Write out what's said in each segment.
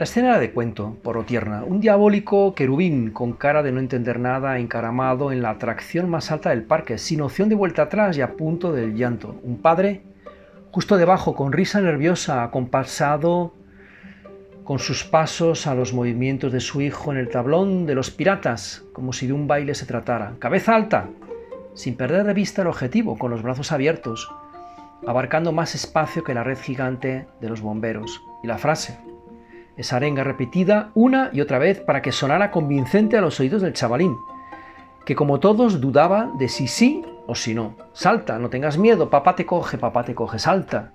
La escena era de cuento, por tierna. Un diabólico querubín con cara de no entender nada, encaramado en la atracción más alta del parque, sin opción de vuelta atrás y a punto del llanto. Un padre justo debajo, con risa nerviosa, acompasado con sus pasos a los movimientos de su hijo en el tablón de los piratas, como si de un baile se tratara. Cabeza alta, sin perder de vista el objetivo, con los brazos abiertos, abarcando más espacio que la red gigante de los bomberos. Y la frase, esa arenga repetida una y otra vez para que sonara convincente a los oídos del chavalín, que como todos dudaba de si sí o si no. Salta, no tengas miedo, papá te coge, papá te coge, salta.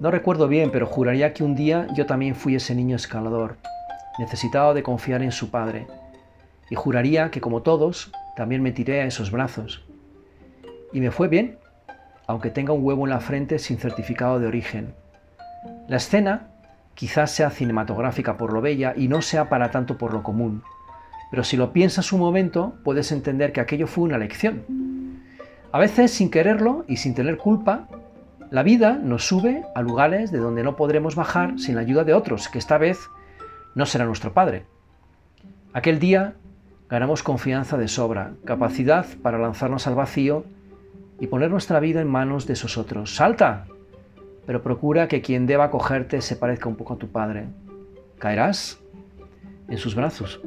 No recuerdo bien, pero juraría que un día yo también fui ese niño escalador, necesitado de confiar en su padre. Y juraría que como todos, también me tiré a esos brazos. Y me fue bien, aunque tenga un huevo en la frente sin certificado de origen. La escena quizás sea cinematográfica por lo bella y no sea para tanto por lo común. Pero si lo piensas un momento, puedes entender que aquello fue una lección. A veces, sin quererlo y sin tener culpa, la vida nos sube a lugares de donde no podremos bajar sin la ayuda de otros, que esta vez no será nuestro Padre. Aquel día ganamos confianza de sobra, capacidad para lanzarnos al vacío y poner nuestra vida en manos de esos otros. ¡Salta! Pero procura que quien deba cogerte se parezca un poco a tu Padre. Caerás en sus brazos.